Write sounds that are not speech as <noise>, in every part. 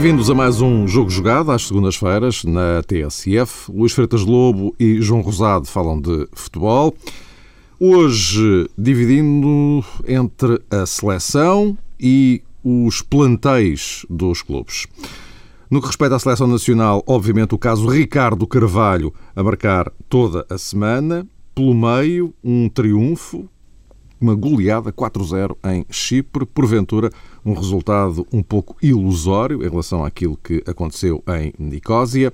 Bem-vindos a mais um Jogo Jogado, às segundas-feiras, na TSF. Luís Freitas Lobo e João Rosado falam de futebol. Hoje, dividindo entre a seleção e os plantéis dos clubes. No que respeita à seleção nacional, obviamente o caso Ricardo Carvalho a marcar toda a semana. Pelo meio, um triunfo uma goleada 4-0 em Chipre, porventura um resultado um pouco ilusório em relação àquilo que aconteceu em Nicósia.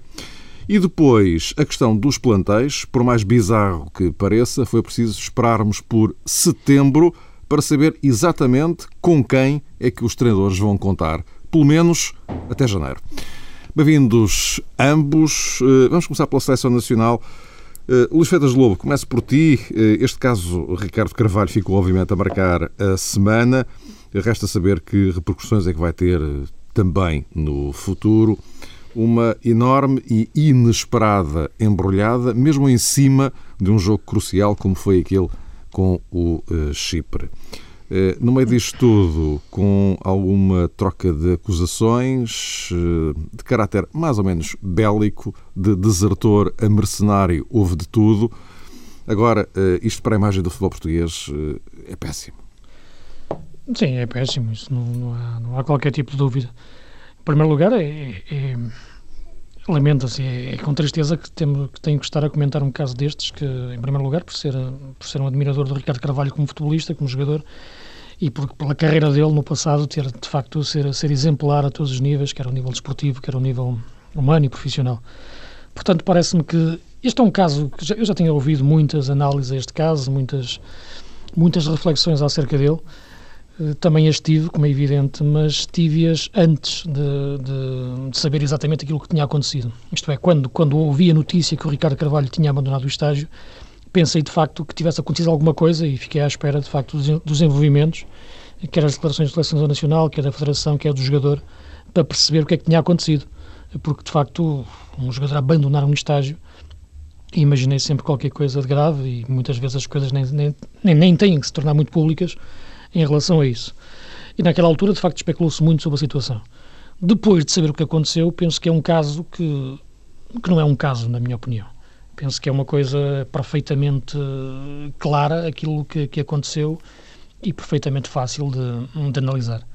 E depois, a questão dos plantéis, por mais bizarro que pareça, foi preciso esperarmos por setembro para saber exatamente com quem é que os treinadores vão contar, pelo menos até janeiro. Bem-vindos ambos. Eh, vamos começar pela Seleção Nacional. Uh, Luís Feitas Lobo, começo por ti. Uh, este caso, Ricardo Carvalho ficou obviamente a marcar a semana. Resta saber que repercussões é que vai ter uh, também no futuro. Uma enorme e inesperada embrulhada, mesmo em cima de um jogo crucial como foi aquele com o Chipre. Eh, no meio disto tudo, com alguma troca de acusações eh, de caráter mais ou menos bélico, de desertor a mercenário, houve de tudo. Agora, eh, isto para a imagem do futebol português é péssimo. Sim, é péssimo, isso não, não, há, não há, qualquer tipo de dúvida. Em primeiro lugar, é, é, lamenta-se, é, é, com tristeza que, temo, que tenho que estar a comentar um caso destes, que, em primeiro lugar, por ser, por ser um admirador do Ricardo Carvalho como futebolista, como jogador, e por, pela carreira dele no passado ter, de facto, ser, ser exemplar a todos os níveis, quer ao nível desportivo, quer ao nível humano e profissional. Portanto, parece-me que este é um caso que já, eu já tinha ouvido muitas análises a este caso, muitas, muitas reflexões acerca dele, também as tive, como é evidente, mas tive-as antes de, de, de, saber exatamente aquilo que tinha acontecido. Isto é, quando, quando ouvi a notícia que o Ricardo Carvalho tinha abandonado o estágio, pensei de facto que tivesse acontecido alguma coisa e fiquei à espera de facto dos, dos envolvimentos, quer as declarações da Seleção Nacional, quer da Federação, quer do jogador, para perceber o que é que tinha acontecido. Porque de facto, um jogador abandonar um estágio, imaginei sempre qualquer coisa de grave e muitas vezes as coisas nem, nem, nem, nem têm que se tornar muito públicas em relação a isso. E naquela altura, de facto, especulou-se muito sobre a situação. Depois de saber o que aconteceu, penso que é um caso que, que não é um caso, na minha opinião. Penso que é uma coisa perfeitamente clara aquilo que, que aconteceu e perfeitamente fácil de, de, analisar.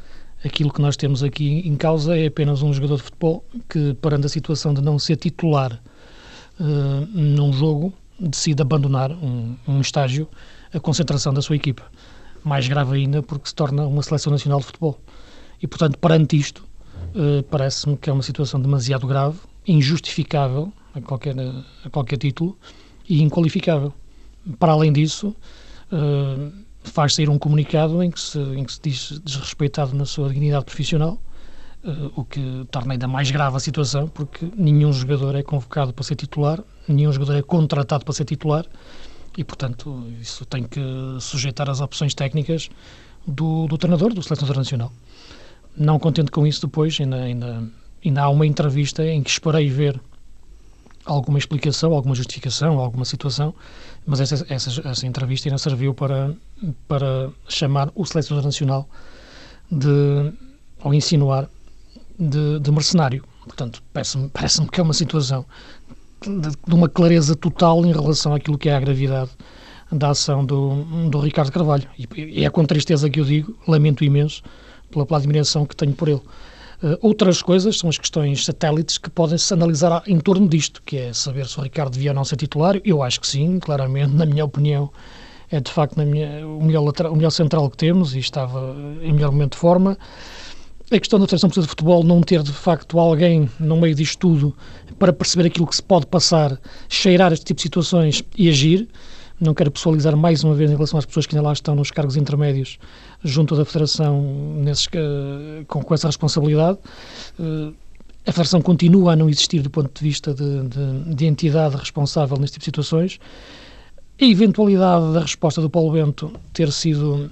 Aquilo que nós temos aqui em causa é apenas um jogador de futebol que, perante a situação de não ser titular uh, num jogo, decide abandonar um, um estágio, a concentração da sua equipa mais grave ainda porque se torna uma seleção nacional de futebol. E, portanto, perante isto, uh, parece-me que é uma situação demasiado grave, injustificável a qualquer, a qualquer título e inqualificável. Para além disso, uh, faz sair um comunicado em que, se, em que se diz desrespeitado na sua dignidade profissional, o que torna ainda mais grave a situação, porque nenhum jogador é convocado para ser titular, nenhum jogador é contratado para ser titular e, portanto, isso tem que sujeitar as opções técnicas do, do treinador, do selecionador nacional. Não contente com isso, depois ainda, ainda, ainda há uma entrevista em que esperei ver alguma explicação, alguma justificação, alguma situação, mas essa, essa, essa entrevista ainda serviu para, para chamar o selecionador nacional de, ou insinuar de, de mercenário. Portanto, parece-me parece que é uma situação de, uma clareza total em relação àquilo que é a gravidade da ação do, do Ricardo Carvalho. E, é com tristeza que eu digo, lamento imenso pela, pela admiração que tenho por ele. Uh, outras coisas são as questões satélites que podem-se analisar em torno disto, que é saber se o Ricardo devia ou não ser titular. Eu acho que sim, claramente, na minha opinião, é de facto minha, o, melhor o melhor central que temos e estava em melhor momento de forma a questão da Federação Portuguesa de Futebol não ter, de facto, alguém no meio disto tudo para perceber aquilo que se pode passar, cheirar este tipo de situações e agir. Não quero pessoalizar mais uma vez em relação às pessoas que ainda lá estão nos cargos intermédios junto da Federação nesses, com, com, essa responsabilidade. Uh, a Federação continua a não existir do ponto de vista de, de, de entidade responsável neste tipo de situações. A eventualidade da resposta do Paulo Bento ter sido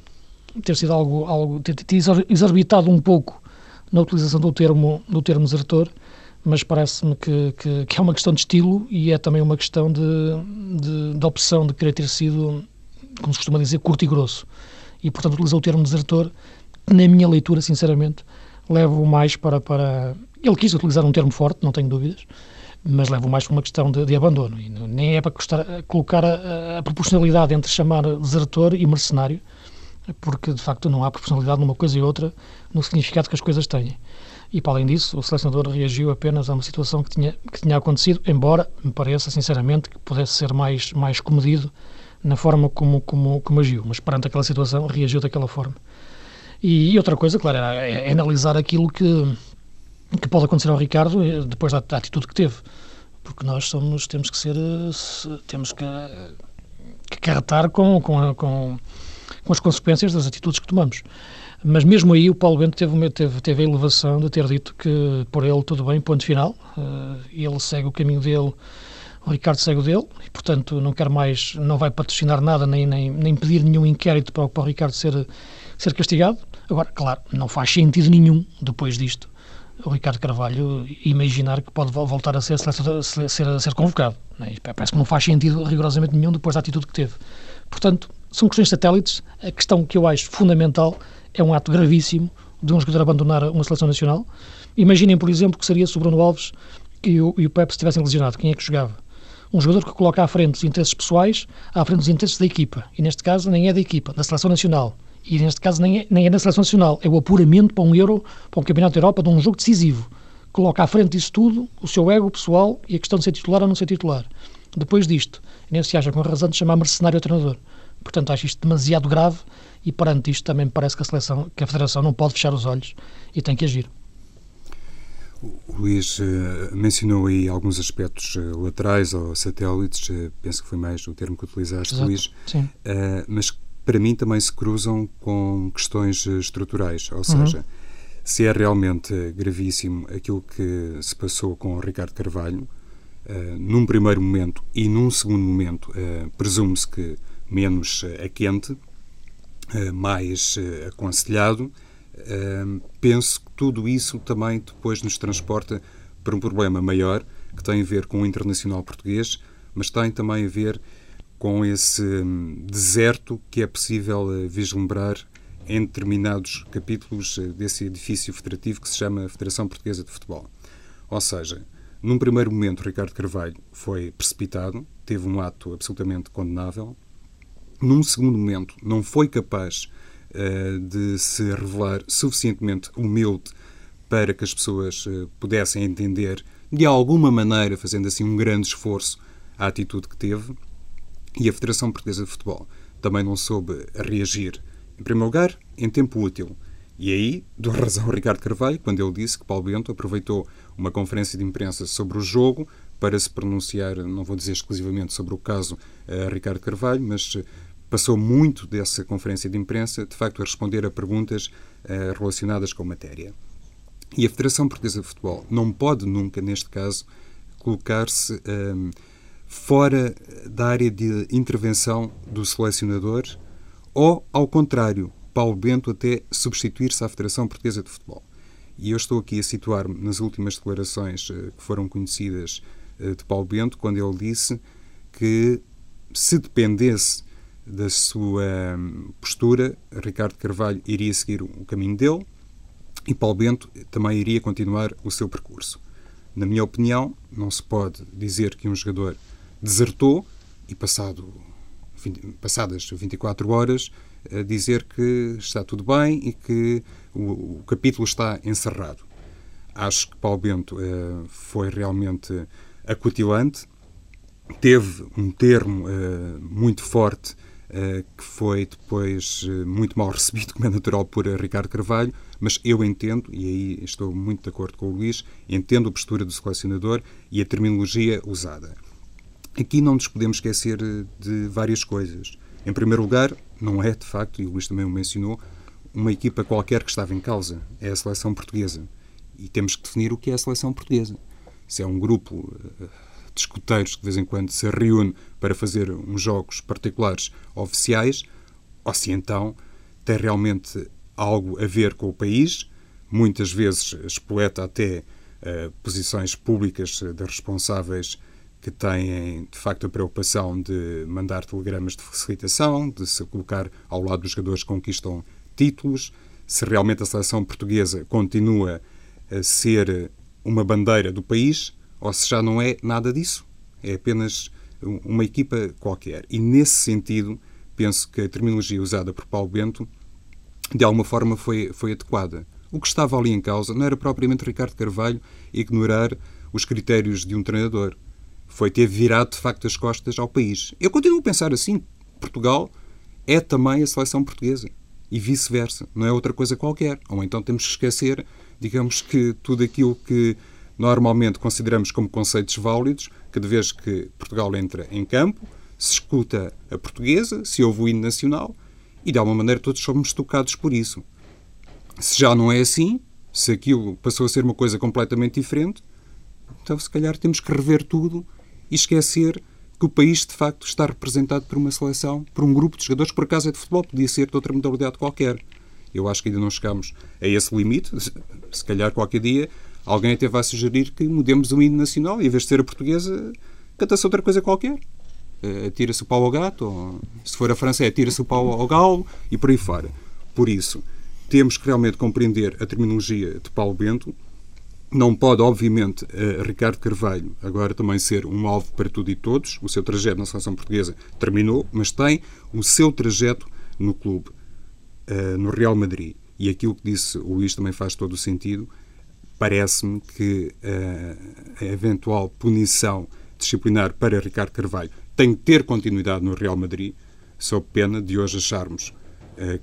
ter sido algo, algo ter, ter exorbitado um pouco na utilização do termo, do termo desertor, mas parece-me que, que, que, é uma questão de estilo e é também uma questão de, de, de, opção de querer ter sido, como se costuma dizer, curto e grosso. E, portanto, utilizou o termo desertor, na minha leitura, sinceramente, levo mais para, para. Ele quis utilizar um termo forte, não tenho dúvidas, mas levo mais para uma questão de, de abandono. E nem é para custar, colocar a, a, proporcionalidade entre chamar desertor e mercenário, porque de facto não há proporcionalidade numa coisa e outra no significado que as coisas têm. E para além disso, o selecionador reagiu apenas a uma situação que tinha, que tinha acontecido, embora me pareça sinceramente que pudesse ser mais, mais comedido na forma como, como, como agiu, mas perante aquela situação reagiu daquela forma. E, e outra coisa, claro, é, é, analisar aquilo que, que pode acontecer ao Ricardo eh, depois da, da, atitude que teve, porque nós somos, temos que ser, eh, temos que, que carretar com, com, com, com as consequências das atitudes que tomamos. Mas mesmo aí o Paulo Bento teve, teve, teve a elevação de ter dito que por ele tudo bem, ponto final, uh, ele segue o caminho dele o Ricardo segue o dele e, portanto, não quer mais, não vai patrocinar nada nem, nem, nem pedir nenhum inquérito para, para o Ricardo ser, ser castigado. Agora, claro, não faz sentido nenhum, depois disto, o Ricardo Carvalho imaginar que pode voltar a ser, ser, ser, convocado. É? Parece que não faz sentido rigorosamente nenhum depois da atitude que teve. Portanto, são questões satélites. A questão que eu acho fundamental é um ato gravíssimo de um jogador abandonar uma seleção nacional. Imaginem, por exemplo, que seria se o Bruno Alves e o, e o Pepe estivessem lesionados. Quem é que jogava? um jogador que coloca à frente os interesses pessoais, à frente dos interesses da equipa. E neste caso nem é da equipa, da seleção nacional. E neste caso nem é, nem é da seleção nacional, é o apuramento para um Euro, para um Campeonato da Europa, de um jogo decisivo. Coloca à frente disso tudo o seu ego pessoal e a questão de ser titular ou não ser titular. Depois disto, nem se acha com razão de chamar mercenário ao treinador. Portanto, acho isto demasiado grave e perante isto também me parece que a seleção, que a Federação não pode fechar os olhos e tem que agir. O Luís uh, mencionou aí alguns aspectos uh, laterais ou satélites, uh, penso que foi mais o termo que utilizaste, Exato. Luís, Sim. mas para mim também se cruzam com questões estruturais, ou uhum. seja, se é realmente gravíssimo aquilo que se passou com o Ricardo Carvalho, num primeiro momento e num segundo momento, presume-se que menos a quente, mais aconselhado, penso que tudo isso também depois nos transporta para um problema maior que tem a ver com o internacional português, mas tem também a ver com esse hum, deserto que é possível eh, vislumbrar em determinados capítulos eh, desse edifício federativo que se chama Federação Portuguesa de Futebol. Ou seja, num primeiro momento, Ricardo Carvalho foi precipitado, teve um ato absolutamente condenável. Num segundo momento, não foi capaz eh, de se revelar suficientemente humilde para que as pessoas eh, pudessem entender de alguma maneira, fazendo assim um grande esforço, a atitude que teve. E a Federação Portuguesa de Futebol também não soube reagir, em primeiro lugar, em tempo útil. E aí dou razão Ricardo Carvalho quando ele disse que Paulo Bento aproveitou uma conferência de imprensa sobre o jogo para se pronunciar, não vou dizer exclusivamente sobre o caso uh, Ricardo Carvalho, mas passou muito dessa conferência de imprensa, de facto, a responder a perguntas uh, relacionadas com a matéria. E a Federação Portuguesa de Futebol não pode nunca, neste caso, colocar-se um, ehm, fora da área de intervenção do selecionador ou, ao contrário, Paulo Bento até substituir-se à Federação Portuguesa de Futebol. E eu estou aqui a situar-me nas últimas declarações uh, que foram conhecidas uh, de Paulo Bento, quando ele disse que se dependesse da sua hum, postura, Ricardo Carvalho iria seguir o caminho dele e Paulo Bento também iria continuar o seu percurso. Na minha opinião, não se pode dizer que um jogador desertou e passado, passadas 24 horas dizer que está tudo bem e que o, o capítulo está encerrado. Acho que Paulo Bento uh, foi realmente acutilante, teve um termo uh, muito forte eh, que foi depois eh, muito mal <laughs> recebido, como é natural, por Ricardo Carvalho, mas eu entendo, e aí estou muito de acordo com o Luís, entendo a postura do selecionador e a terminologia usada. Aqui não nos podemos esquecer eh, de várias coisas. Em primeiro lugar, não é, de facto, e o Luís também o mencionou, uma equipa qualquer que estava em causa. É a seleção portuguesa. E temos que definir o que é a seleção portuguesa. Se é um grupo de escuteiros que de vez em quando se reúne para fazer uns jogos particulares oficiais, ou se então tem realmente algo a ver com o país, muitas vezes espoleta até uh, posições públicas de responsáveis que têm, de facto, a preocupação de mandar telegramas de facilitação, de se colocar ao lado dos jogadores que conquistam títulos, se realmente a seleção portuguesa continua a ser uma bandeira do país ou se já não é nada disso. É apenas uma equipa qualquer. E nesse sentido, penso que a terminologia usada por Paulo Bento de alguma forma foi, foi adequada. O que estava ali em causa não era propriamente Ricardo Carvalho ignorar os critérios de um treinador. Foi ter virado, de facto, as costas ao país. Eu continuo a pensar assim. Portugal é também a seleção portuguesa. E vice-versa. Não é outra coisa qualquer. Ou então temos que esquecer, digamos que tudo aquilo que normalmente consideramos como conceitos válidos, cada vez que Portugal entra em campo, se escuta a portuguesa, se ouve o hino nacional, e de alguma maneira todos somos tocados por isso. Se já não é assim, se aquilo passou a ser uma coisa completamente diferente, então se calhar temos que rever tudo e esquecer que o país de facto está representado por uma seleção, por um grupo de jogadores, por acaso é de futebol, podia ser de outra modalidade qualquer. Eu acho que ainda não chegamos a esse limite. Se calhar qualquer dia alguém até vai sugerir que mudemos o hino nacional e, em vez de ser a portuguesa, canta-se outra coisa qualquer. Eh, atira-se o pau ao gato, ou, se for a França, é atira-se o pau ao galo e por aí fora. Por isso, temos que realmente compreender a terminologia de Paulo Bento. Não pode, obviamente, uh, Ricardo Carvalho agora também ser um alvo para tudo e todos. O seu trajeto na seleção portuguesa terminou, mas tem o seu trajeto no clube, uh, no Real Madrid. E aquilo que disse o Luís também faz todo o sentido parece-me que uh, a eventual punição disciplinar para Ricardo Carvalho tem que ter continuidade no Real Madrid, sob pena de hoje acharmos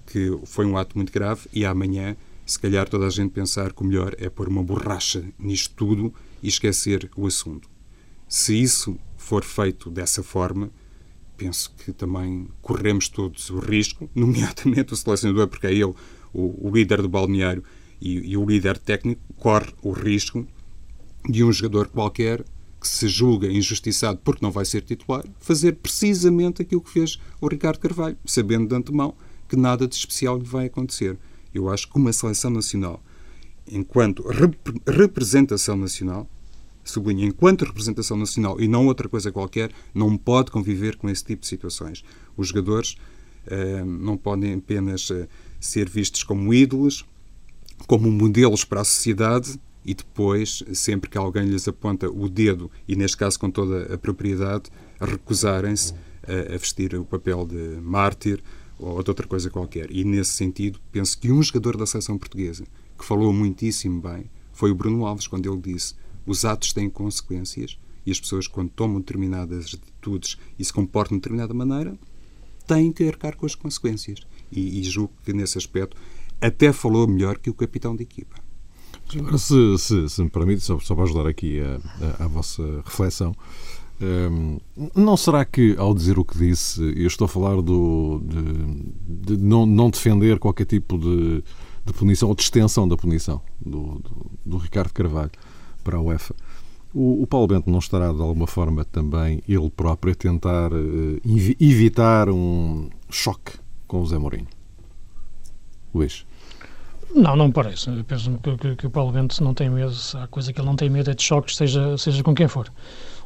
que foi um ato muito grave e amanhã, se calhar, toda a gente pensar que o melhor é pôr uma borracha nisto tudo e esquecer o assunto. Se isso for feito dessa forma, penso que também corremos todos o risco, <laughs> nomeadamente o selecionador, porque é ele o, o líder do balneário, e, e o líder técnico corre o risco de um jogador qualquer que se julga injustiçado porque não vai ser titular, fazer precisamente aquilo que fez o Ricardo Carvalho, sabendo de antemão que nada de especial lhe vai acontecer. Eu acho que uma seleção nacional, enquanto rep representação nacional, sublinho, enquanto representação nacional e não outra coisa qualquer, não pode conviver com esse tipo de situações. Os jogadores uh, não podem apenas uh, ser vistos como ídolos, como modelos para a sociedade e depois, sempre que alguém lhes aponta o dedo, e neste caso com toda a propriedade, recusarem-se a, a, vestir o papel de mártir ou de outra coisa qualquer. E nesse sentido, penso que um jogador da seleção portuguesa que falou muitíssimo bem foi o Bruno Alves, quando ele disse: os atos têm consequências e as pessoas, quando tomam determinadas atitudes e se comportam de determinada maneira, têm que arcar com as consequências. E, e julgo que, nesse aspecto, até falou melhor que o capitão de equipa. Agora, se, se, se me permite, só, só para ajudar aqui a, a, a vossa reflexão, um, não será que, ao dizer o que disse, eu estou a falar do, de, de não, não, defender qualquer tipo de, de, punição ou de extensão da punição do, do, do Ricardo Carvalho para a UEFA? O, o, Paulo Bento não estará, de alguma forma, também ele próprio a tentar uh, evitar um choque com o Zé Mourinho? Luís? Não, não me parece. Eu penso que, que, que, o Paulo Bento não tem medo, a coisa que ele não tem medo é de choques, seja, seja com quem for.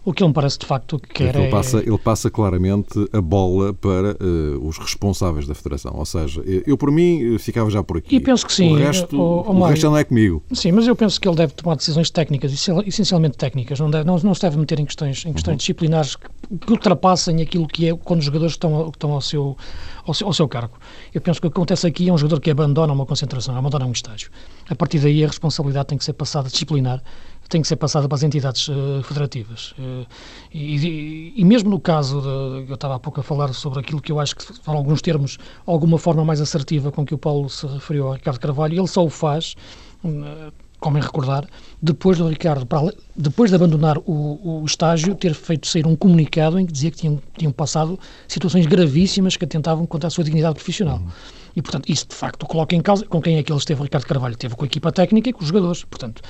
O que ele me parece de facto que quer ele é... Passa, ele passa claramente a bola para uh, os responsáveis da Federação. Ou seja, eu por mim ficava já por aqui. E penso que sim. O resto, o, o, o resto não é comigo. Sim, mas eu penso que ele deve tomar decisões técnicas, essencialmente técnicas. Não, deve, não, não se deve meter em questões, em questões uhum. disciplinares que, ultrapassem aquilo que é quando os jogadores estão, estão ao, seu, ao, seu, ao seu cargo. Eu penso que o que acontece aqui é um jogador que abandona uma concentração, abandona um estágio. A partir daí a responsabilidade tem que ser passada disciplinar tem que ser passada para as entidades uh, federativas. Uh, e, e, mesmo no caso, de, eu estava há pouco a falar sobre aquilo que eu acho que foram alguns termos, alguma forma mais assertiva com que o Paulo se referiu ao Ricardo Carvalho, ele só o faz, uh, como em recordar, depois do Ricardo, para, depois de abandonar o, o, estágio, ter feito sair um comunicado em que dizia que tinham, tinham passado situações gravíssimas que atentavam contra a sua dignidade profissional. Uhum. E, portanto, isso de facto coloca em causa com quem é que ele esteve, Ricardo Carvalho. Esteve com a equipa técnica e com os jogadores. Portanto,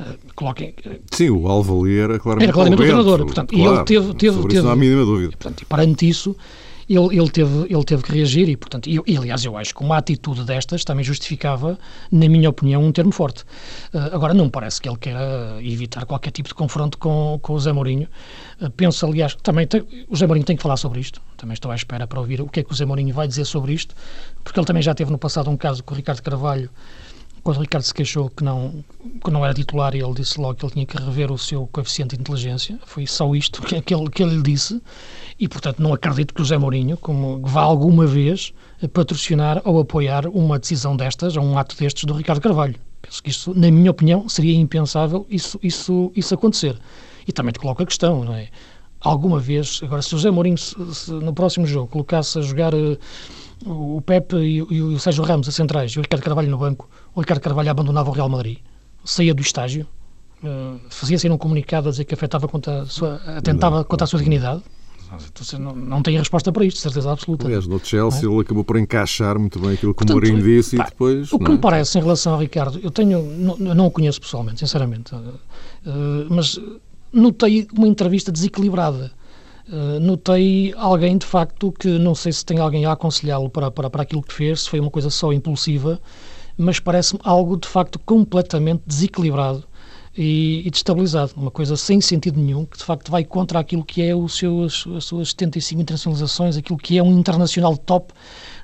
uh, coloquem. Uh, Sim, o alvo ali era claramente, era claramente o treinador. Portanto, claro, e ele teve. teve, sobre teve isso não há a mínima dúvida. Portanto, e perante isso, ele, ele, teve, ele teve que reagir e, portanto, e, e, aliás, eu acho que uma atitude destas também justificava, na minha opinião, um termo forte. Uh, agora, não parece que ele queira evitar qualquer tipo de confronto com, com o Zé Mourinho. Uh, penso, aliás, também tem, o Zé Mourinho tem que falar sobre isto. Também estou à espera para ouvir o que é que o Zé Mourinho vai dizer sobre isto, porque ele também já teve no passado um caso com o Ricardo Carvalho, quando o Ricardo se queixou que não, que não era titular, ele disse logo que ele tinha que rever o seu coeficiente de inteligência. Foi só isto que, que, ele, que ele disse. E, portanto, não acredito que o José Mourinho como, vá alguma vez patrocinar ou apoiar uma decisão destas, ou um ato destes do Ricardo Carvalho. Penso que isso, na minha opinião, seria impensável isso, isso, isso acontecer. E também te coloco a questão, não é? Alguma vez, agora, se o José Mourinho se, se, no próximo jogo colocasse a jogar uh, o Pepe e, e, o Sérgio Ramos a centrais e o Ricardo Carvalho no banco, o Ricardo Carvalho abandonava o Real Madrid, saía do estágio, uh, fazia sair um comunicado a dizer que afetava contra a sua, atentava contra a sua dignidade, não, não tem resposta para isto, certeza absoluta. Aliás, no Chelsea é? ele acabou por encaixar muito bem aquilo que Portanto, o Mourinho disse pá, e depois... O que é? me parece em relação ao Ricardo, eu tenho, não, não o conheço pessoalmente, sinceramente, uh, mas notei uma entrevista desequilibrada. Uh, notei alguém, de facto, que não sei se tem alguém a aconselhá-lo para, para, para aquilo que fez, se foi uma coisa só impulsiva, mas parece-me algo, de facto, completamente desequilibrado e, e, destabilizado. Uma coisa sem sentido nenhum, que de facto vai contra aquilo que é o seu, as, as suas 75 internacionalizações, aquilo que é um internacional top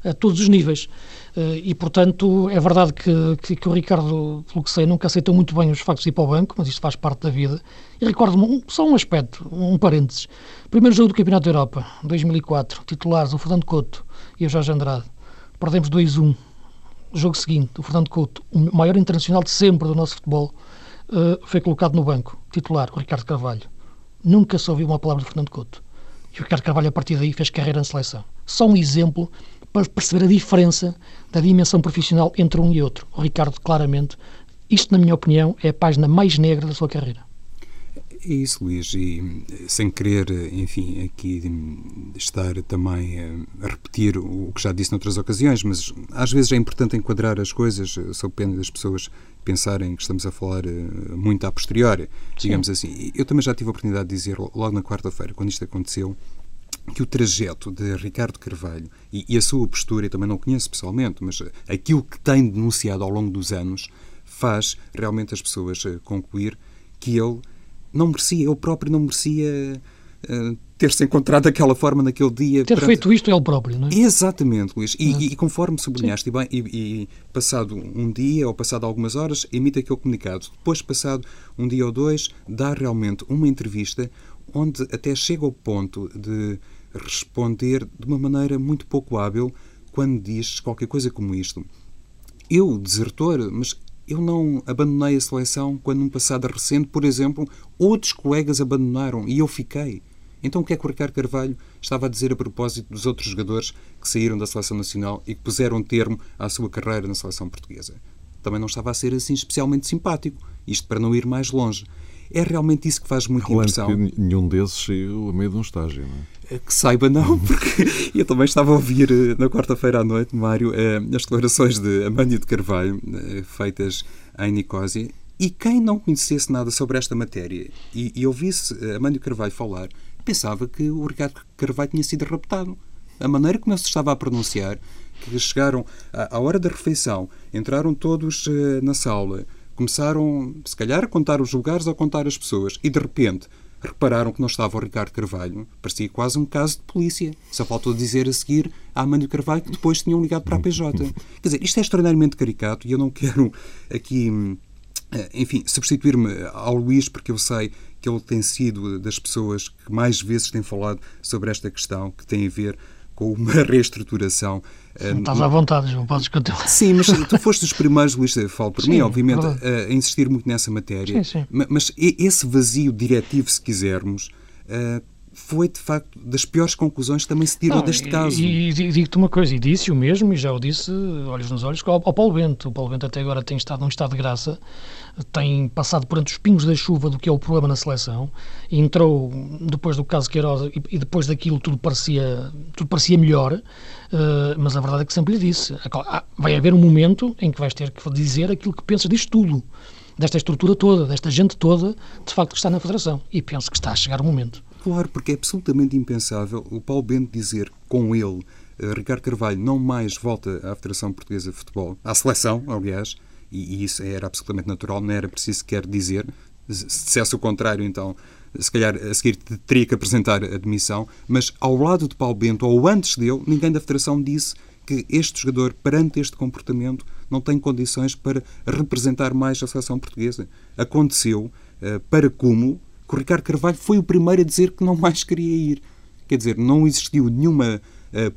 a todos os níveis. Uh, e, portanto, é verdade que, que, que, o Ricardo, pelo que sei, nunca aceitou muito bem os factos de ir para o banco, mas isto faz parte da vida. E recordo-me um, só um aspecto, um parênteses. Primeiro jogo do Campeonato da Europa, 2004, titulares o Fernando Couto e o Jorge Andrade. Perdemos 2-1. Jogo seguinte, o Fernando Couto, o maior internacional de sempre do nosso futebol, uh, foi colocado no banco, titular, o Ricardo Carvalho. Nunca se ouviu uma palavra de Fernando Couto. E o Ricardo Carvalho, a partir daí, fez carreira na seleção. Só um exemplo para perceber a diferença da dimensão profissional entre um e outro. O Ricardo, claramente, isto, na minha opinião, é a página mais negra da sua carreira. É isso, Luís, e sem querer, enfim, aqui estar também a repetir o que já disse noutras ocasiões, mas às vezes é importante enquadrar as coisas, sob pena das pessoas pensarem que estamos a falar eh, muito a posteriori, digamos Sim. assim. Eu também já tive a oportunidade de dizer logo na quarta-feira, quando isto aconteceu, que o trajeto de Ricardo Carvalho e, e, a sua postura, eu também não conheço pessoalmente, mas aquilo que tem denunciado ao longo dos anos faz realmente as pessoas eh, concluir que ele não merecia, ele próprio não merecia uh, ter-se encontrado daquela forma naquele dia. Ter perante... feito isto ele próprio, não é? Exatamente, Luís. E, e, e conforme sublinhaste, e, bem, e, passado um dia ou passado algumas horas, emite aquele comunicado. Depois, passado um dia ou dois, dá realmente uma entrevista onde até chega ao ponto de responder de uma maneira muito pouco hábil quando diz qualquer coisa como isto. Eu, desertor, mas eu não abandonei a seleção quando, num passado recente, por exemplo, outros colegas abandonaram e eu fiquei. Então, o que é que o Ricardo Carvalho estava a dizer a propósito dos outros jogadores que saíram da seleção nacional e que puseram termo à sua carreira na seleção portuguesa? Também não estava a ser assim especialmente simpático, isto para não ir mais longe. É realmente isso que faz muita Relando impressão. Que nenhum desses saiu a meio de um estágio, não é? é que saiba, não, <laughs> porque eu também estava a ouvir eh, na quarta-feira à noite, Mário, eh, as declarações de Amândio de Carvalho, eh, feitas em Nicósia, e quem não conhecesse nada sobre esta matéria e, e ouvisse Amândio Carvalho falar, pensava que o Ricardo Carvalho tinha sido raptado. A maneira como ele se estava a pronunciar, que chegaram à, à hora da refeição, entraram todos na sala, começaram, se calhar, a contar os lugares ou a contar as pessoas. E, de repente, repararam que não estava o Ricardo Carvalho. Parecia quase um caso de polícia. Só faltou dizer a seguir a Amândio Carvalho que depois tinham ligado para a PJ. Quer dizer, isto é extraordinariamente caricato e eu não quero aqui, eh, enfim, substituir-me ao Luís, porque eu sei que ele tem sido das pessoas que mais vezes tem falado sobre esta questão que tem a ver com uma <laughs> reestruturação. Eh, estás à vontade, João, podes continuar. Sim, mas tu foste dos primeiros, Luís, falo por sim, mim, obviamente, a, insistir muito nessa matéria. Sim, sim. Mas esse vazio diretivo, se quisermos, eh, foi, de facto, das piores conclusões que também se tirou Não, deste caso. E, e digo-te uma coisa, e disse o mesmo, e já o disse, olhos nos olhos, ao, ao Paulo Bento. O Paulo Bento até agora tem estado num estado de graça, tem passado por entre os pingos da chuva do que é o problema na seleção, entrou depois do caso Queiroz e, depois daquilo tudo parecia, tudo parecia melhor, uh, mas a verdade é que sempre lhe disse, vai haver um momento em que vais ter que dizer aquilo que pensas disto tudo desta estrutura toda, desta gente toda, de facto, que está na Federação. E penso que está a chegar o momento. Claro, porque é absolutamente impensável o Paulo Bento dizer com ele, uh, Ricardo Carvalho não mais volta à Federação Portuguesa de Futebol, à seleção, aliás, e, e isso era absolutamente natural, não era preciso sequer dizer. Se dissesse o contrário, então, se calhar a seguir teria que apresentar a demissão, mas ao lado de Paulo Bento, ou antes dele, ninguém da Federação disse que este jogador, perante este comportamento, não tem condições para representar mais a seleção portuguesa. Aconteceu, uh, para como, que o Ricardo Carvalho foi o primeiro a dizer que não mais queria ir. Quer dizer, não existiu nenhuma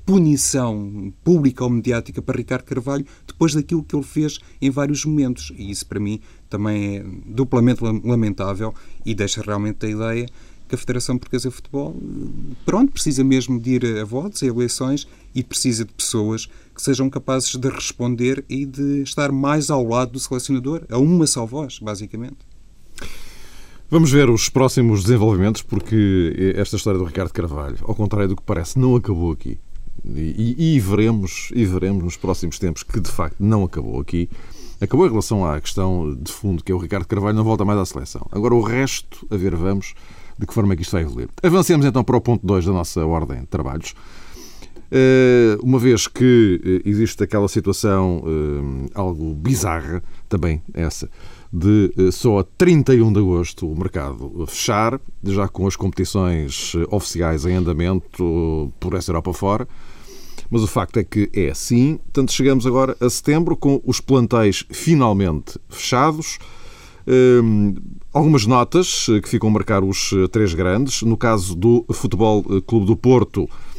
punição pública ou mediática para Ricardo Carvalho depois daquilo que ele fez em vários momentos. E isso, para mim, também é duplamente lamentável e deixa realmente a ideia que a Federação Portuguesa de Futebol, pronto, precisa mesmo de ir a votos, a eleições e precisa de pessoas que sejam capazes de responder e de estar mais ao lado do selecionador, a uma só voz, basicamente. Vamos ver os próximos desenvolvimentos, porque esta história do Ricardo Carvalho, ao contrário do que parece, não acabou aqui. E, e, e, veremos, e veremos nos próximos tempos que de facto não acabou aqui. Acabou em relação à questão de fundo, que é o Ricardo Carvalho não volta mais à seleção. Agora o resto, a ver, vamos de que forma é que isto vai evoluir. Avancemos então para o ponto 2 da nossa ordem de trabalhos. Eh, uma vez que eh, existe aquela situação eh, algo bizarra, também essa, de só a 31 de agosto o mercado fechar, já com as competições oficiais em andamento por essa Europa fora. Mas o facto é que é assim. Portanto, chegamos agora a setembro com os plantéis finalmente fechados. Algumas notas que ficam a marcar os três grandes. No caso do Futebol Clube do Porto, eh,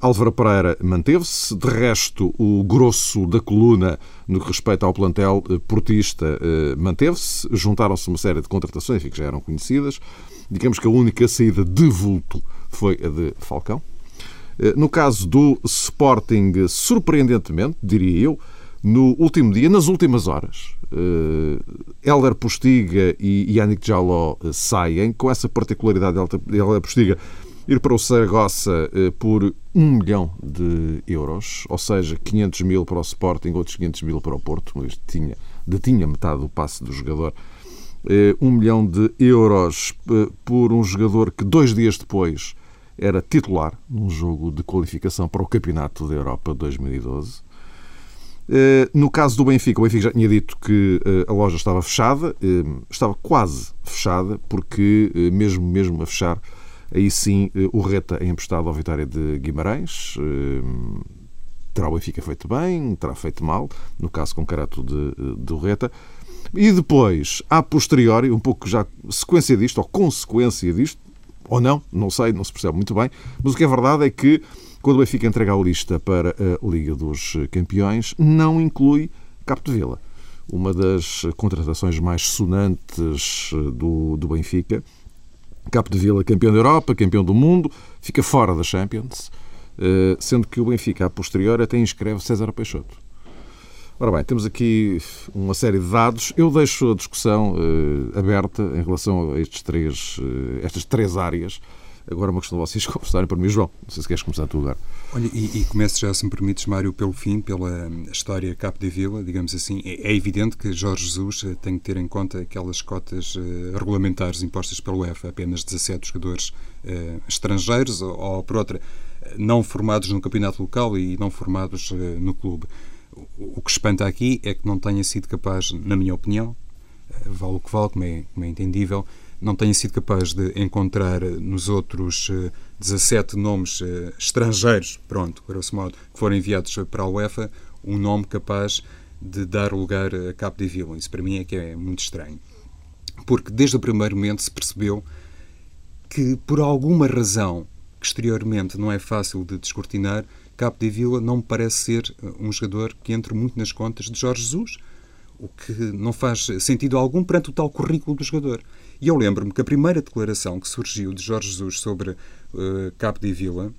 Álvaro Pereira manteve-se. De resto, o grosso da coluna no que respeita ao plantel eh, portista eh, manteve-se. Juntaram-se uma série de contratações que já eram conhecidas. Digamos que a única saída de vulto foi a de Falcão. No caso do Sporting, surpreendentemente, diria eu, no último dia, nas últimas horas, Helder Postiga e Yannick Jaló saem, com essa particularidade de Helder Postiga ir para o Saragossa eh, por 1 milhão de euros, ou seja, 500 mil para o Sporting, outros 500 mil para o Porto, mas tinha, detinha metade do passe do jogador. 1 eh, milhão de euros eh, por um jogador que dois dias depois era titular num jogo de qualificação para o Campeonato da Europa 2012. No caso do Benfica, o Benfica já tinha dito que a loja estava fechada, estava quase fechada, porque mesmo, mesmo a fechar, Aí sim, eh, o Reta é emprestado ao Vitória de Guimarães. Eh, terá o Benfica feito bem, terá feito mal, no caso concreto de, eh, do Reta. E depois, a posteriori, um pouco já sequência disto, ou consequência disto, ou não, não sei, não se percebe muito bem, mas o que é verdade é que quando o Benfica entrega a lista para a Liga dos Campeões, não inclui Capo de Vila. Uma das contratações mais sonantes do, do Benfica, Capo de Vila, campeão da Europa, campeão do mundo, fica fora da Champions, eh, sendo que o Benfica, a posterior, até inscreve César Peixoto. Ora bem, temos aqui uma série de dados. Eu deixo a discussão uh, aberta em relação a estes três, uh, estas três áreas Agora uma questão de vocês <laughs> conversarem para mim, João. Não sei se queres começar tu agora. Olha, e, e começo já, se me permites, Mário, pelo fim, pela história Capo de Vila, digamos assim. É, é, evidente que Jorge Jesus eh, tem que ter em conta aquelas cotas uh, regulamentares impostas pela UEFA, apenas 17 jogadores uh, estrangeiros, ou, ou, por outra, não formados no campeonato local e não formados uh, no clube. O, o que espanta aqui é que não tenha sido capaz, na minha opinião, vale o que vale, como é, como é entendível, não tenha sido capaz de encontrar nos outros 17 eh, nomes eh, estrangeiros, pronto, grosso modo, que foram enviados para a UEFA, um nome capaz de dar lugar a Cabo de Vila. Isso para mim é que é muito estranho. Porque desde o primeiro momento se percebeu que, por alguma razão que exteriormente não é fácil de descortinar, Cabo de Vila não me parece ser eh, um jogador que entre muito nas contas de Jorge Jesus, o que não faz sentido algum perante o tal currículo do jogador. E eu lembro-me que a primeira declaração que surgiu de Jorge Jesus sobre uh, Cabo de Vila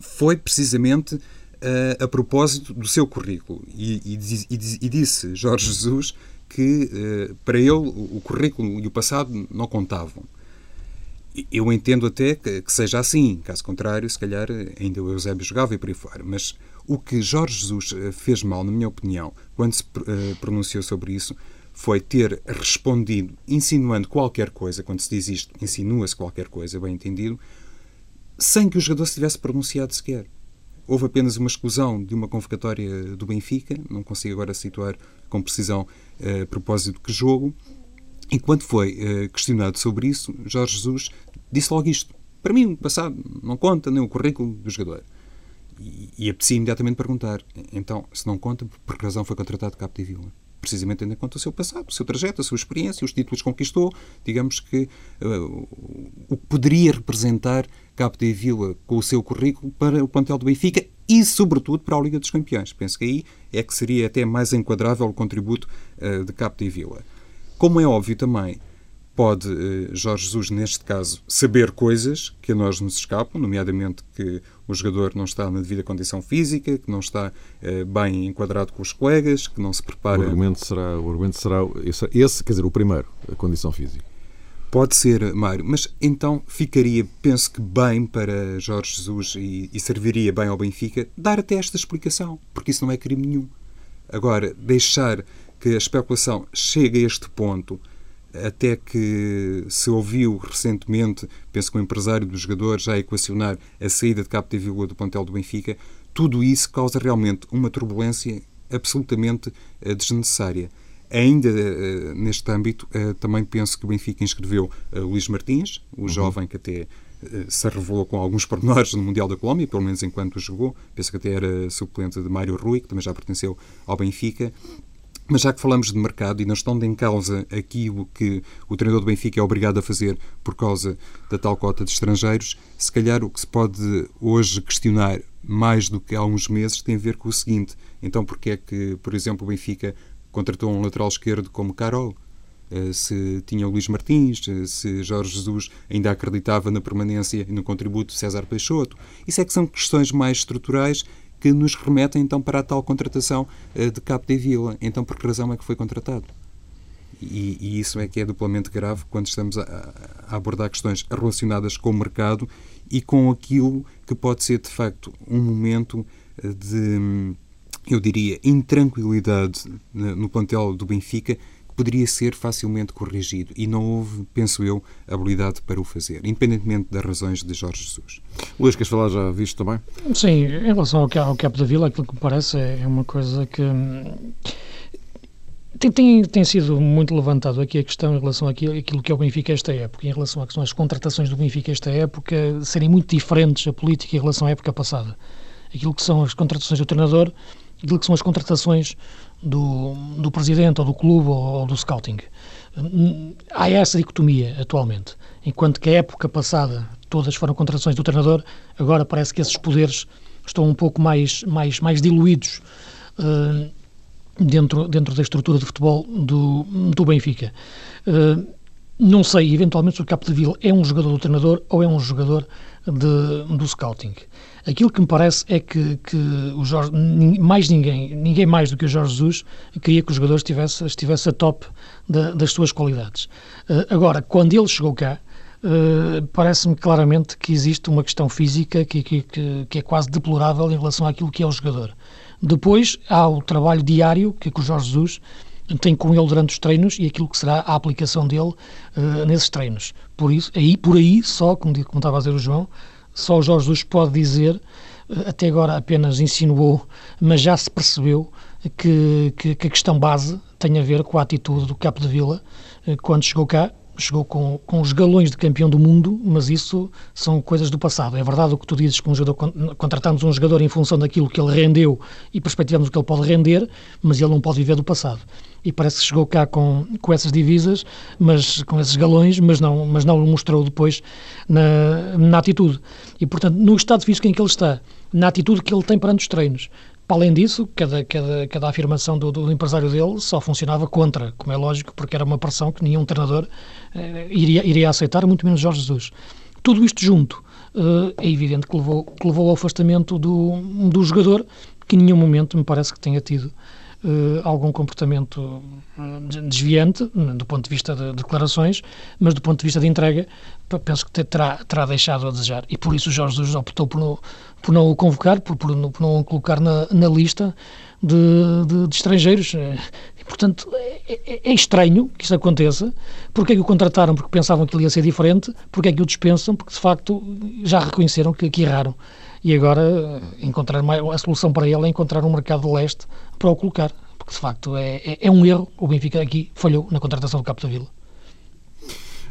foi precisamente uh, a propósito do seu currículo. E, e, e, e disse Jorge Jesus que uh, para ele o currículo e o passado não contavam. Eu entendo até que, que, seja assim, caso contrário, se calhar ainda o Eusébio jogava e por aí fora. Mas o que Jorge Jesus fez mal, na minha opinião, quando se uh, pronunciou sobre isso, foi ter respondido insinuando qualquer coisa, quando se diz isto, insinua-se qualquer coisa, bem entendido, sem que o jogador se tivesse pronunciado sequer. Houve apenas uma exclusão de uma convocatória do Benfica, não consigo agora situar com precisão eh, a propósito de que jogo, e quando foi eh, questionado sobre isso, Jorge Jesus disse logo isto. Para mim, o passado não conta, nem o currículo do jogador. E, apetecia imediatamente perguntar, então, se não conta, por que razão foi contratado Cabo de Vila? precisamente tendo em conta o seu passado, o seu trajeto, a sua experiência, os títulos que conquistou, digamos que uh, o que poderia representar Cabo de Vila com o seu currículo para o plantel do Benfica e, sobretudo, para a Liga dos Campeões. Penso que aí é que seria até mais enquadrável o contributo uh, de Cabo de Vila. Como é óbvio também, pode uh, Jorge Jesus, neste caso, saber coisas que a nós nos escapam, nomeadamente que o jogador não está na devida condição física, que não está uh, bem enquadrado com os colegas, que não se prepara. O argumento será, o argumento será esse, esse, quer dizer, o primeiro, a condição física. Pode ser, Mário, mas então ficaria, penso que bem para Jorge Jesus e, e serviria bem ao Benfica dar até esta explicação, porque isso não é crime nenhum. Agora, deixar que a especulação chegue a este ponto até que se ouviu recentemente, penso que o empresário do jogador já equacionar a saída de de Vila do plantel do Benfica, tudo isso causa realmente uma turbulência absolutamente uh, desnecessária. Ainda uh, neste âmbito, uh, também penso que o Benfica inscreveu Luís Martins, o uhum. jovem que até se revelou com alguns pormenores no Mundial da Colômbia, pelo menos enquanto jogou. Penso que até era suplente de Mário Rui, que também já pertenceu ao Benfica. Mas já que falamos de mercado e não estão em causa aquilo que o treinador do Benfica é obrigado a fazer por causa da tal cota de estrangeiros, se calhar o que se pode hoje questionar mais do que há uns meses tem a ver com o seguinte: então, porque é que, por exemplo, o Benfica contratou um lateral esquerdo como Carol? Eh, se tinha o Luís Martins, eh, se Jorge Jesus ainda acreditava na permanência e no contributo de César Peixoto. Isso é que são questões mais estruturais que nos remetem então para a tal contratação uh, de Cabo de Vila. Então, por que razão é que foi contratado? E, e, isso é que é duplamente grave quando estamos a, a, abordar questões relacionadas com o mercado e com aquilo que pode ser, de facto, um momento eh, de, eu diria, intranquilidade no plantel do Benfica poderia ser facilmente corrigido e não houve, penso eu, habilidade para o fazer, independentemente das razões de Jorge Jesus. Luís, queres falar já visto também? Sim, em relação ao, ao Cap da Vila, aquilo que me parece é uma coisa que. Hum, tem, tem, tem, sido muito levantado aqui a questão em relação àquilo, àquilo que é o Benfica esta época, em relação às contratações do Benfica esta época, serem muito diferentes a política em relação à época passada. Aquilo que são as contratações do treinador, aquilo que são as contratações do, do presidente ou do clube ou, ou do scouting. Há essa dicotomia atualmente. Enquanto que a época passada todas foram contratações do treinador, agora parece que esses poderes estão um pouco mais, mais, mais diluídos uh, dentro, dentro da estrutura de futebol do, do Benfica. Uh, não sei, eventualmente, se o Capdeville é um jogador do treinador ou é um jogador de, do scouting. Aquilo que me parece é que, que o Jorge, mais ninguém, ninguém mais do que o Jorge Jesus, queria que o jogador estivesse, estivesse a top da, das suas qualidades. Uh, agora, quando ele chegou cá, Uh, parece-me claramente que existe uma questão física que, que, que, é quase deplorável em relação àquilo que é o jogador. Depois há o trabalho diário que, que o Jorge Jesus tem com ele durante os treinos e aquilo que será a aplicação dele uh, nesses treinos. Por isso, aí, por aí, só, como, como estava a dizer o João, só o Jorge Jesus pode dizer, eh, até agora apenas insinuou, mas já se percebeu que, que, que a questão base tem a ver com a atitude do Capo de Vila eh, quando chegou cá chegou com, com os galões de campeão do mundo, mas isso são coisas do passado. É verdade o que tu dizes que um jogador, contratamos um jogador em função daquilo que ele rendeu e perspectivamos o que ele pode render, mas ele não pode viver do passado. E parece que chegou cá com, com essas divisas, mas com esses galões, mas não, mas não o mostrou depois na, na atitude. E, portanto, no estado físico em que ele está, na atitude que ele tem perante os treinos, para além disso, cada, cada, cada afirmação do, do, empresário dele só funcionava contra, como é lógico, porque era uma pressão que nenhum treinador eh, iria, iria aceitar, muito menos Jorge Jesus. Tudo isto junto eh, é evidente que levou, que levou ao afastamento do, do jogador, que em nenhum momento me parece que tenha tido uh, algum comportamento desviante, do ponto de vista de declarações, mas do ponto de vista de entrega, penso que terá, terá deixado a desejar. E por isso o Jorge Jesus optou por por não o convocar, por, por, por não o colocar na, na lista de, de, de estrangeiros. E, portanto, é, é, é, estranho que isso aconteça. Porque é que o contrataram? Porque pensavam que ele ia ser diferente. Porque é que o dispensam? Porque, de facto, já reconheceram que, que erraram. E agora, encontrar a solução para ele é encontrar um mercado de leste para o colocar. Porque, de facto, é, é, é um erro. O Benfica aqui falhou na contratação do da Vila.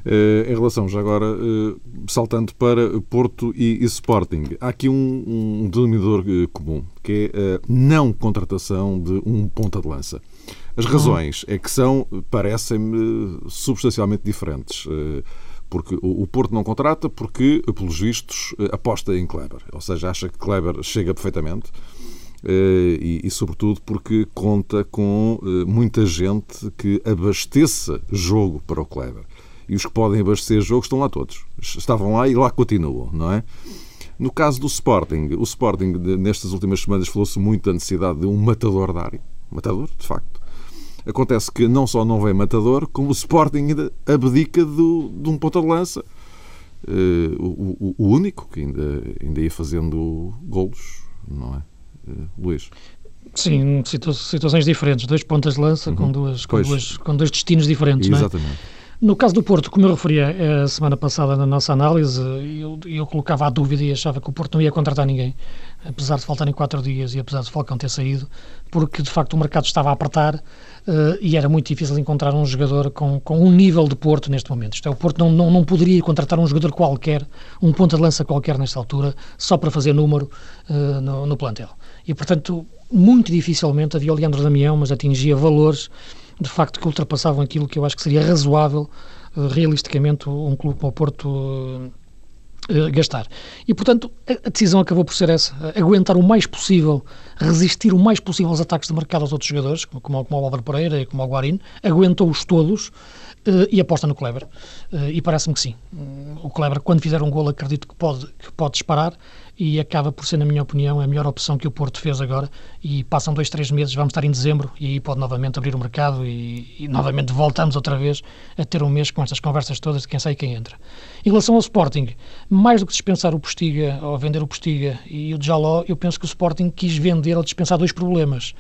Uh, em relação, já agora, uh, saltando para Porto e, e Sporting, há aqui um, um denominador uh, comum, que é a não contratação de um ponta de lança. As uhum. razões é que são, parecem-me, substancialmente diferentes. Porque o, o Porto não contrata porque, pelos vistos, aposta em Kleber. Ou seja, acha que Kleber chega perfeitamente. E, e, sobretudo porque conta com muita gente que abasteça jogo para o Kleber e os que podem abastecer jogo estão lá todos. Estavam lá e lá continuam, não é? No caso do Sporting, o Sporting, nestas últimas semanas, falou-se muito da necessidade de um matador da área. Matador, de facto. Acontece que não só não vem matador, como o Sporting ainda abdica do, de um ponta de lança. Uh, o, o, único que ainda, ainda ia fazendo golos, não é? Uh, Luís. Sim, situações diferentes. Dois pontas de lança uhum. com, duas, com, duas, com dois destinos diferentes. Exatamente. Não é? No caso do Porto, como eu referia eh, a semana passada na nossa análise, eu, eu, colocava a dúvida e achava que o Porto não ia contratar ninguém, apesar de faltarem quatro dias e apesar de Falcão ter saído, porque de facto o mercado estava a apertar uh, e era muito difícil encontrar um jogador com, com um nível de Porto neste momento. Isto é, o Porto não, não, não poderia contratar um jogador qualquer, um ponta de lança qualquer nesta altura, só para fazer número uh, no, no plantel. E portanto, muito dificilmente havia o Leandro Damião, mas atingia valores de facto que ultrapassavam aquilo que eu acho que seria razoável, uh, realisticamente, um clube como o Porto uh, uh, gastar. E, portanto, a, decisão acabou por ser essa, aguentar o mais possível, resistir o mais possível aos ataques de mercado aos outros jogadores, como, como, o Álvaro Pereira e como o Guarin, aguentou-os todos e aposta no Kleber. e parece-me que sim. o Kleber, quando fizer um gol, acredito que pode, que pode disparar e acaba por ser, na minha opinião, a melhor opção que o Porto fez agora. E passam dois, três meses, vamos estar em dezembro e aí pode novamente abrir o mercado e, e novamente voltamos outra vez a ter um mês com estas conversas todas de quem sai e quem entra. Em relação ao Sporting, mais do que dispensar o Postiga ou vender o Postiga e o Jaló, eu penso que o Sporting quis vender ou dispensar dois problemas.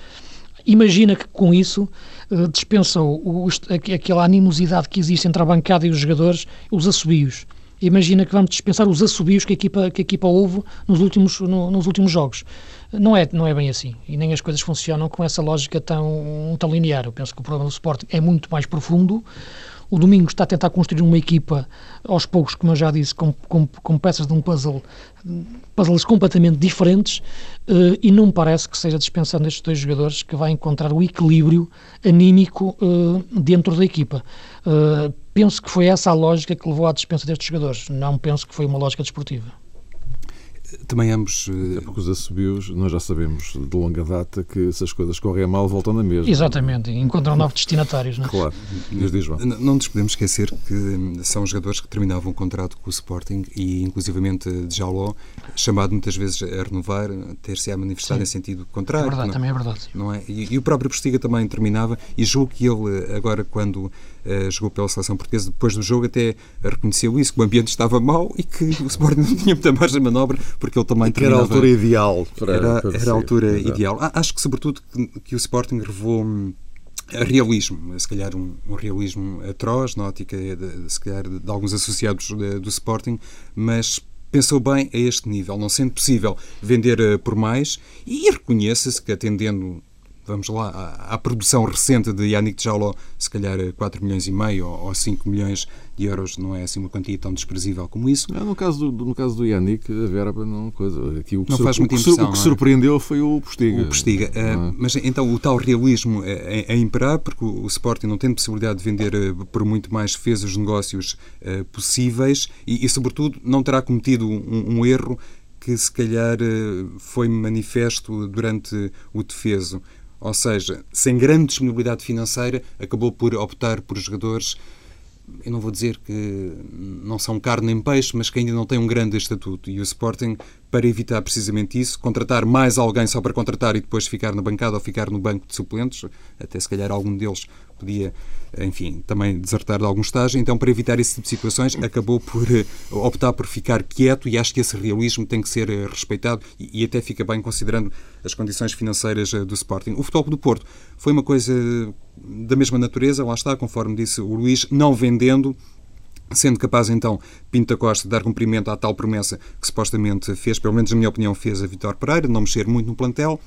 Imagina que com isso uh, dispensou aquela animosidade que existe entre a bancada e os jogadores, os assobios imagina que vamos dispensar os assobios que a equipa, que a equipa houve nos últimos, no, nos últimos jogos. Não é, não é bem assim. E nem as coisas funcionam com essa lógica tão, tão linear. Eu penso que o problema do Sporting é muito mais profundo. O Domingo está a tentar construir uma equipa, aos poucos, como eu já disse, com, com, com peças de um puzzle, puzzles completamente diferentes, uh, e não me parece que seja dispensando estes dois jogadores que vai encontrar o equilíbrio anímico uh, dentro da equipa. Uh, penso que foi essa a lógica que levou à dispensa destes jogadores. Não penso que foi uma lógica desportiva. Também ambos. É porque os assobios, nós já sabemos de longa data que se as coisas correm mal, voltam na mesma. Exatamente, encontram novos destinatários. Não é? Claro, diz João. Não nos podemos esquecer que são jogadores que terminavam o contrato com o Sporting e, inclusivamente, de Jaló, chamado muitas vezes a renovar, ter-se a manifestar Sim. em sentido contrário. É verdade, não, também é verdade. Não é? E, e, o próprio Postiga também terminava, e julgo que ele, agora, quando uh, jogou pela seleção portuguesa, depois do jogo, até reconheceu isso, que o ambiente estava mau e que o Sporting não tinha muita margem de manobra, porque ele também terminava era a altura ideal. Para, era, era a altura Exato. ideal. Acho que, sobretudo, que, que o Sporting levou hum, realismo, se calhar um, um, realismo atroz, na ótica, de, se calhar, de, de alguns associados de, do Sporting, mas pensou bem a este nível, não sendo possível vender uh, por mais, e reconheça-se que, atendendo vamos lá, à, à produção recente de Yannick Jaló, se calhar 4 milhões e meio ou, ou 5 milhões de euros não é assim uma quantia tão desprezível como isso. Não, no, caso do, no caso do Yannick, a verba não coisa. Aqui, o que não faz muita impressão. O que, é? surpreendeu foi o Postiga. O Postiga. Uh, mas então o tal realismo é, é, é, imperar, porque o Sporting não tem possibilidade de vender uh, por muito mais fez os negócios uh, possíveis e, e, sobretudo, não terá cometido um, um erro que se calhar foi manifesto durante o defeso. Ou seja, sem grande disponibilidade financeira, acabou por optar por jogadores, eu não vou dizer que não são carne nem peixe, mas que ainda não têm um grande estatuto. E o Sporting para evitar precisamente isso, contratar mais alguém só para contratar e depois ficar na bancada ou ficar no banco de suplentes, até se calhar algum deles podia, enfim, também desertar de algum estágio. Então, para evitar esse tipo de situações, acabou por eh, optar por ficar quieto e acho que esse realismo tem que ser eh, respeitado e, até fica bem considerando as condições financeiras eh, do Sporting. O Futebol do Porto foi uma coisa da mesma natureza, lá está, conforme disse o Luís, não vendendo sendo capaz então Pinto Costa de dar cumprimento à tal promessa que supostamente fez, pelo menos na minha opinião fez a Vitor Pereira, não mexer muito no plantel,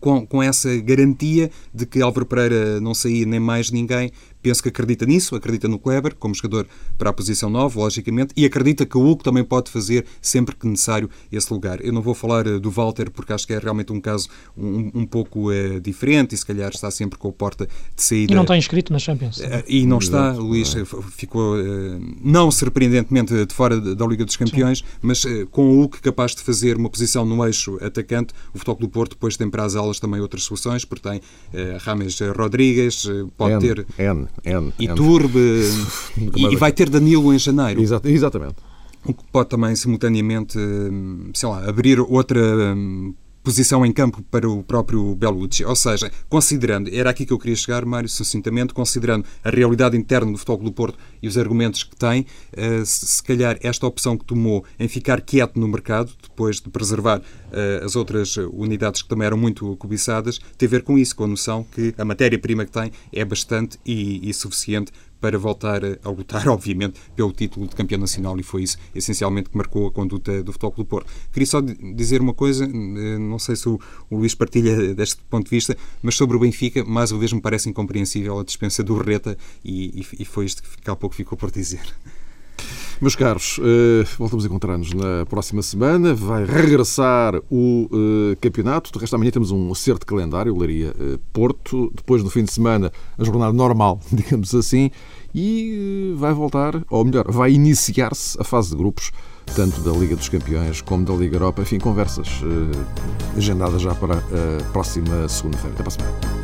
com, com essa garantia de que Álvaro Pereira não saía nem mais ninguém penso que acredita nisso, acredita no Kleber como jogador para a posição 9, logicamente, e acredita que o Hugo também pode fazer sempre que necessário esse lugar. Eu não vou falar eh, do Walter porque acho que é realmente um caso um, um pouco uh, diferente e se calhar está sempre com a porta de saída. E não está inscrito na Champions. Uh, e não está, Luís ficou uh, não surpreendentemente de fora da Liga dos Campeões, Sim. mas com o Hugo capaz de fazer uma posição no eixo atacante, o Futebol do Porto depois tem para as alas também outras soluções, porque tem Rames Rodrigues, pode N, ter N. N, e N. <laughs> E, e vai ter Danilo em janeiro. Exato, exatamente. O que pode também simultaneamente, sei lá, abrir outra hum, posição em campo para o próprio Belucci. Ou seja, considerando, era aqui que eu queria chegar, Mário, sucintamente, considerando a realidade interna do Futebol do Porto e os argumentos que tem, eh, se calhar esta opção que tomou em ficar quieto no mercado, depois de preservar eh, as outras unidades que também eram muito cobiçadas, tem a ver com isso, com a noção que a matéria-prima que tem é bastante e, e suficiente para voltar a lutar, <laughs> obviamente, pelo título de campeão nacional e foi isso essencialmente que marcou a conduta do Futebol do Porto. Queria só dizer uma coisa, eh, não sei se o, Luís partilha deste ponto de vista, mas sobre o Benfica, mais uma vez me parece incompreensível a dispensa do Reta e, e, foi isto que há pouco ficou por dizer. Meus caros, uh, voltamos a encontrar-nos na próxima semana. Vai regressar o uh, campeonato. De resto, amanhã temos um acerto de calendário, Leiria uh, Porto. Depois, no fim de semana, a jornada normal, <laughs> digamos assim. E vai voltar, ou melhor, vai iniciar-se a fase de grupos, tanto da Liga dos Campeões como da Liga Europa. Enfim, conversas agendadas já para a próxima segunda-feira. Até para a semana.